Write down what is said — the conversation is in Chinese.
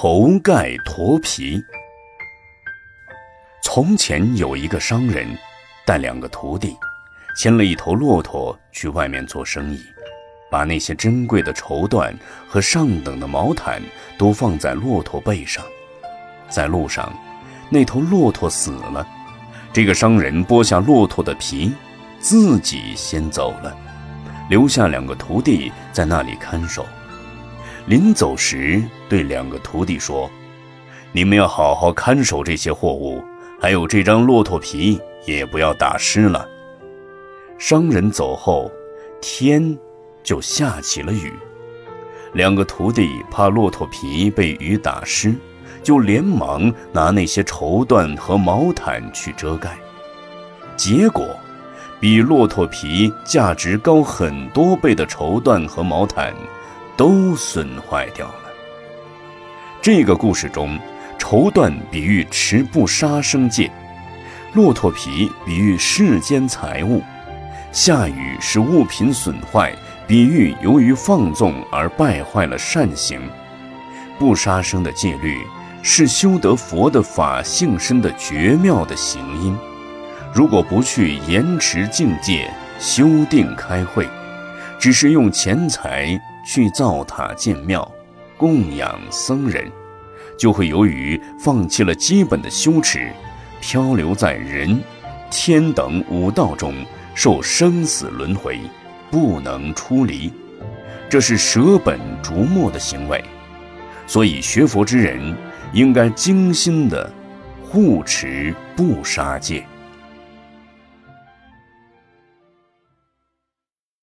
头盖驼皮。从前有一个商人，带两个徒弟，牵了一头骆驼去外面做生意，把那些珍贵的绸缎和上等的毛毯都放在骆驼背上。在路上，那头骆驼死了，这个商人剥下骆驼的皮，自己先走了，留下两个徒弟在那里看守。临走时，对两个徒弟说：“你们要好好看守这些货物，还有这张骆驼皮，也不要打湿了。”商人走后，天就下起了雨。两个徒弟怕骆驼皮被雨打湿，就连忙拿那些绸缎和毛毯去遮盖。结果，比骆驼皮价值高很多倍的绸缎和毛毯。都损坏掉了。这个故事中，绸缎比喻持不杀生戒，骆驼皮比喻世间财物，下雨使物品损坏，比喻由于放纵而败坏了善行。不杀生的戒律是修得佛的法性身的绝妙的行因。如果不去延迟境界、修定开会，只是用钱财。去造塔建庙，供养僧人，就会由于放弃了基本的修持，漂流在人、天等五道中，受生死轮回，不能出离。这是舍本逐末的行为。所以学佛之人应该精心的护持不杀戒。